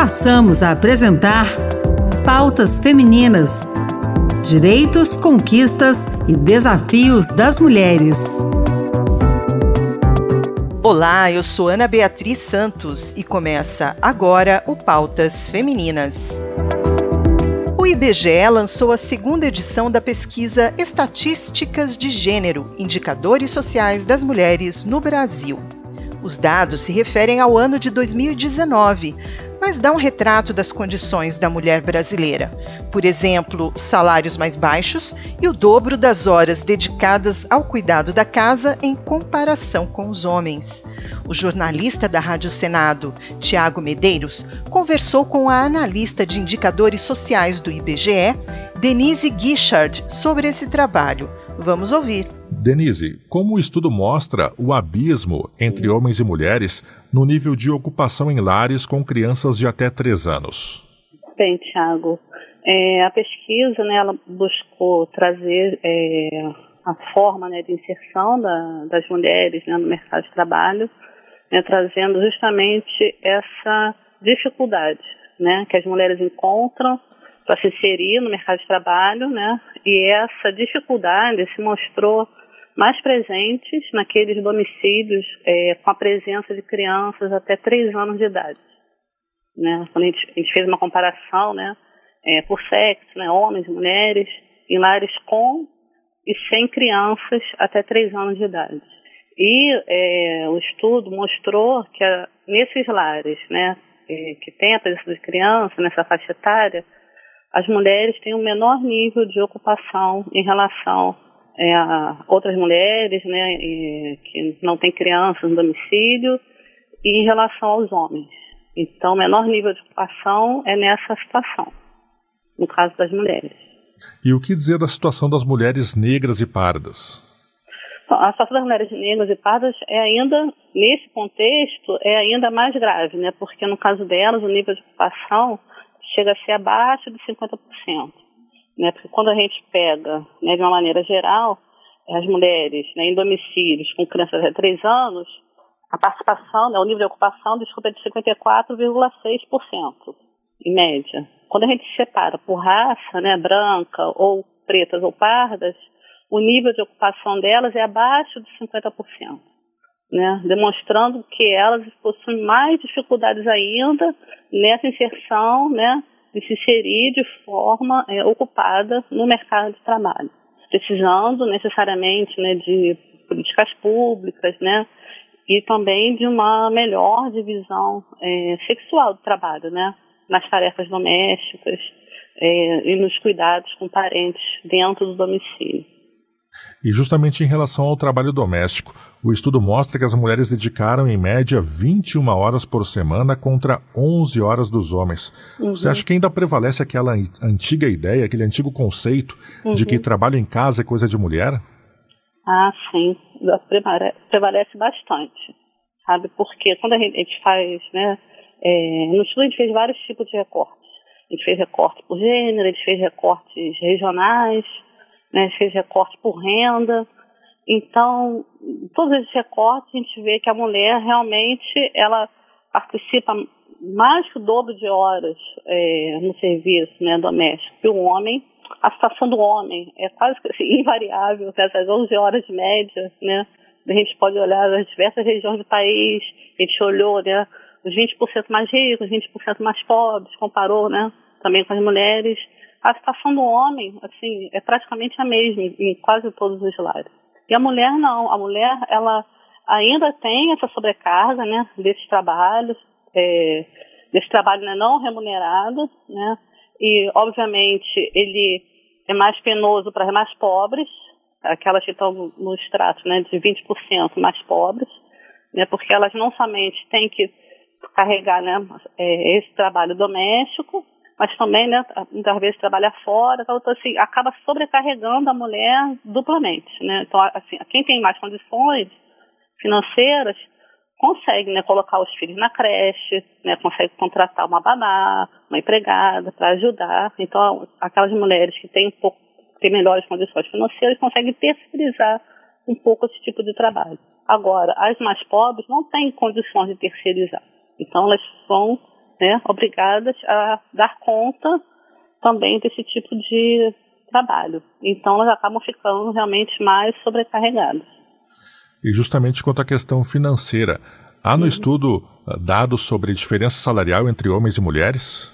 passamos a apresentar Pautas Femininas: Direitos, Conquistas e Desafios das Mulheres. Olá, eu sou Ana Beatriz Santos e começa agora o Pautas Femininas. O IBGE lançou a segunda edição da pesquisa Estatísticas de Gênero Indicadores Sociais das Mulheres no Brasil. Os dados se referem ao ano de 2019, mas dá um retrato das condições da mulher brasileira. Por exemplo, salários mais baixos e o dobro das horas dedicadas ao cuidado da casa em comparação com os homens. O jornalista da Rádio Senado, Tiago Medeiros, conversou com a analista de indicadores sociais do IBGE, Denise Guichard, sobre esse trabalho. Vamos ouvir. Denise, como o estudo mostra o abismo entre homens e mulheres no nível de ocupação em lares com crianças de até 3 anos? Bem, Tiago, é, a pesquisa né, ela buscou trazer é, a forma né, de inserção da, das mulheres né, no mercado de trabalho, né, trazendo justamente essa dificuldade né, que as mulheres encontram para se inserir no mercado de trabalho, né, e essa dificuldade se mostrou mais presentes naqueles domicílios é, com a presença de crianças até 3 anos de idade. Né? Quando a gente, a gente fez uma comparação né, é, por sexo, né, homens e mulheres, em lares com e sem crianças até 3 anos de idade. E é, o estudo mostrou que a, nesses lares né, que tem a presença de criança, nessa faixa etária, as mulheres têm um menor nível de ocupação em relação é, a outras mulheres né, que não têm crianças no domicílio e em relação aos homens. Então, menor nível de ocupação é nessa situação, no caso das mulheres. E o que dizer da situação das mulheres negras e pardas? A situação das mulheres negras e pardas é ainda, nesse contexto, é ainda mais grave, né? Porque no caso delas, o nível de ocupação chega a ser abaixo de 50%. Né? Porque quando a gente pega, né, de uma maneira geral, as mulheres né, em domicílios com crianças de 3 anos, a participação, né, o nível de ocupação, desculpa, é de 54,6%, em média. Quando a gente separa por raça, né, branca ou pretas ou pardas, o nível de ocupação delas é abaixo de 50%, né, demonstrando que elas possuem mais dificuldades ainda nessa inserção, né, de se inserir de forma é, ocupada no mercado de trabalho, precisando necessariamente né, de políticas públicas, né, e também de uma melhor divisão é, sexual do trabalho, né, nas tarefas domésticas é, e nos cuidados com parentes dentro do domicílio. E justamente em relação ao trabalho doméstico, o estudo mostra que as mulheres dedicaram em média 21 horas por semana contra 11 horas dos homens. Uhum. Você acha que ainda prevalece aquela antiga ideia, aquele antigo conceito uhum. de que uhum. trabalho em casa é coisa de mulher? Ah, sim, prevalece bastante, sabe? Porque quando a gente faz, né, é, no estudo a gente fez vários tipos de recortes. A gente fez recorte por gênero, a gente fez recortes regionais, né, fez recorte por renda. Então, todos esses recortes a gente vê que a mulher realmente ela participa mais que o dobro de horas é, no serviço né, doméstico que o homem. A situação do homem é quase assim, invariável, essas 11 horas de média, né? A gente pode olhar as diversas regiões do país, a gente olhou né, os 20% mais ricos, os 20% mais pobres, comparou né, também com as mulheres a situação do homem, assim, é praticamente a mesma em quase todos os lares. E a mulher não, a mulher, ela ainda tem essa sobrecarga, né, desses trabalhos, é, desse trabalho né, não remunerado, né, e obviamente ele é mais penoso para as mais pobres, aquelas que estão no extrato, né, de 20% mais pobres, né, porque elas não somente têm que carregar, né, é, esse trabalho doméstico, mas também, né, muitas vezes trabalha fora, então, assim, acaba sobrecarregando a mulher duplamente, né? Então, assim, quem tem mais condições financeiras consegue, né, colocar os filhos na creche, né, consegue contratar uma babá, uma empregada para ajudar. Então, aquelas mulheres que têm um pouco, têm melhores condições financeiras conseguem terceirizar um pouco esse tipo de trabalho. Agora, as mais pobres não têm condições de terceirizar. Então, elas vão né, obrigadas a dar conta também desse tipo de trabalho. Então, elas acabam ficando realmente mais sobrecarregadas. E justamente quanto à questão financeira, há no uhum. estudo ah, dados sobre diferença salarial entre homens e mulheres?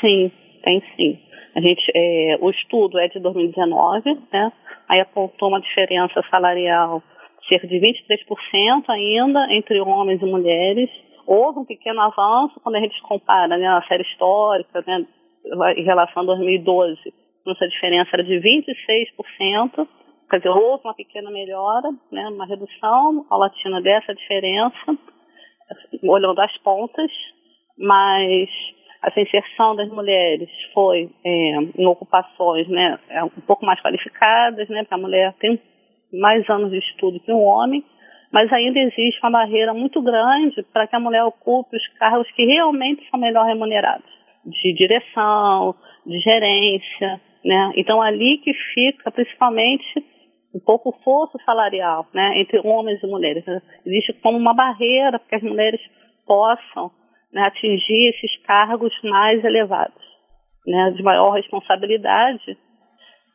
Sim, tem sim. A gente, é, o estudo é de 2019, né? Aí apontou uma diferença salarial cerca de 23% ainda entre homens e mulheres. Houve um pequeno avanço quando a gente compara né, a série histórica, né, em relação a 2012, essa diferença era de 26%, quer dizer, houve uma pequena melhora, né, uma redução. Paulatina dessa diferença, olhando as pontas, mas essa inserção das mulheres foi é, em ocupações né, é, um pouco mais qualificadas, né, porque a mulher tem mais anos de estudo que um homem, mas ainda existe uma barreira muito grande para que a mulher ocupe os cargos que realmente são melhor remunerados, de direção, de gerência, né? Então ali que fica principalmente um pouco o fosso salarial, né, entre homens e mulheres. Existe como uma barreira para que as mulheres possam né, atingir esses cargos mais elevados, né, de maior responsabilidade,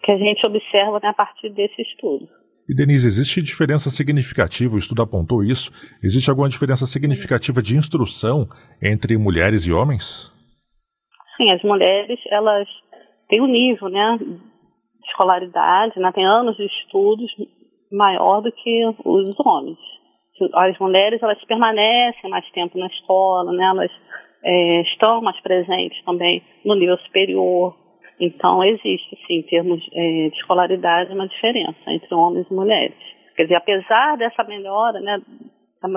que a gente observa né, a partir desse estudo. E Denise, existe diferença significativa, o estudo apontou isso, existe alguma diferença significativa de instrução entre mulheres e homens? Sim, as mulheres, elas têm um nível né, de escolaridade, né, têm anos de estudos maior do que os homens as mulheres elas permanecem mais tempo na escola, né? elas é, estão mais presentes também no nível superior. Então, existe, sim, em termos é, de escolaridade, uma diferença entre homens e mulheres. Quer dizer, apesar dessa melhora, né,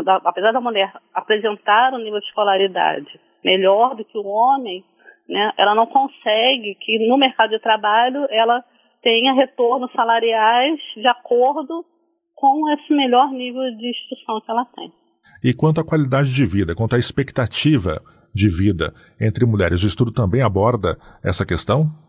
da, apesar da mulher apresentar um nível de escolaridade melhor do que o homem, né, ela não consegue que no mercado de trabalho ela tenha retornos salariais de acordo com esse melhor nível de instrução que ela tem. E quanto à qualidade de vida, quanto à expectativa de vida entre mulheres, o estudo também aborda essa questão?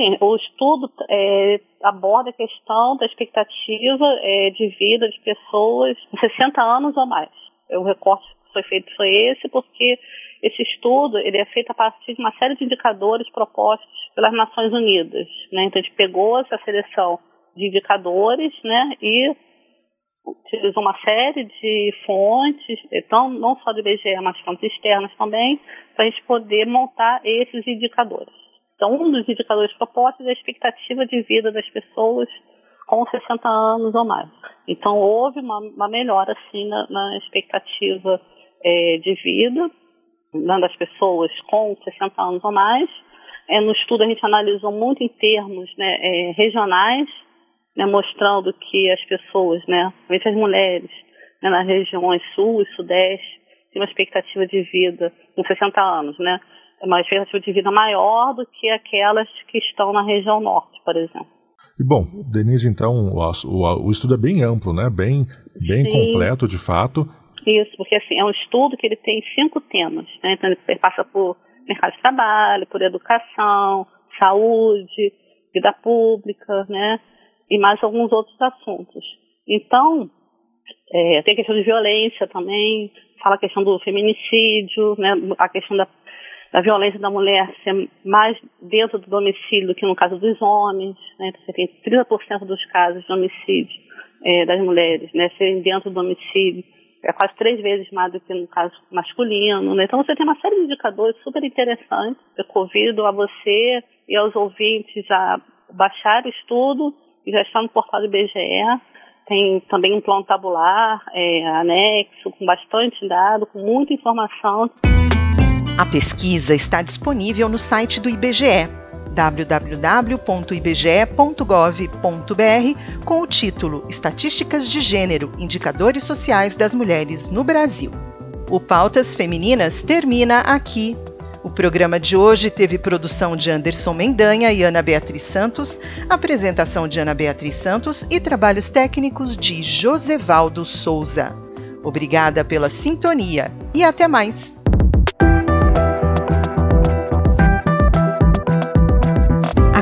Sim, o estudo é, aborda a questão da expectativa é, de vida de pessoas com 60 anos ou mais. O recorte que foi feito foi esse, porque esse estudo ele é feito a partir de uma série de indicadores propostos pelas Nações Unidas. Né? Então, a gente pegou essa seleção de indicadores né, e utilizou uma série de fontes, então, não só do IBGE, mas fontes externas também, para a gente poder montar esses indicadores. Então, um dos indicadores propostos é a expectativa de vida das pessoas com 60 anos ou mais. Então, houve uma, uma melhora, sim, na, na expectativa é, de vida né, das pessoas com 60 anos ou mais. É, no estudo, a gente analisou muito em termos né, é, regionais, né, mostrando que as pessoas, né, as mulheres, né, nas regiões sul e sudeste, têm uma expectativa de vida com 60 anos, né, uma expectativa de vida maior do que aquelas que estão na região norte, por exemplo. E bom, Denise, então, o, o, o estudo é bem amplo, né, bem, bem completo, de fato. Isso, porque assim, é um estudo que ele tem cinco temas, né, então ele passa por mercado de trabalho, por educação, saúde, vida pública, né, e mais alguns outros assuntos. Então, é, tem a questão de violência também, fala a questão do feminicídio, né, a questão da, da violência da mulher ser mais dentro do domicílio do que no caso dos homens, né, você tem 30% dos casos de homicídio é, das mulheres né, serem dentro do domicílio, é quase três vezes mais do que no caso masculino. Né? Então você tem uma série de indicadores super interessantes. Eu convido a você e aos ouvintes a baixar o estudo já está no portal do IBGE. Tem também um plano tabular, é, anexo, com bastante dado, com muita informação. A pesquisa está disponível no site do IBGE www.ibge.gov.br com o título Estatísticas de Gênero, Indicadores Sociais das Mulheres no Brasil. O Pautas Femininas termina aqui. O programa de hoje teve produção de Anderson Mendanha e Ana Beatriz Santos, apresentação de Ana Beatriz Santos e trabalhos técnicos de Josevaldo Souza. Obrigada pela sintonia e até mais!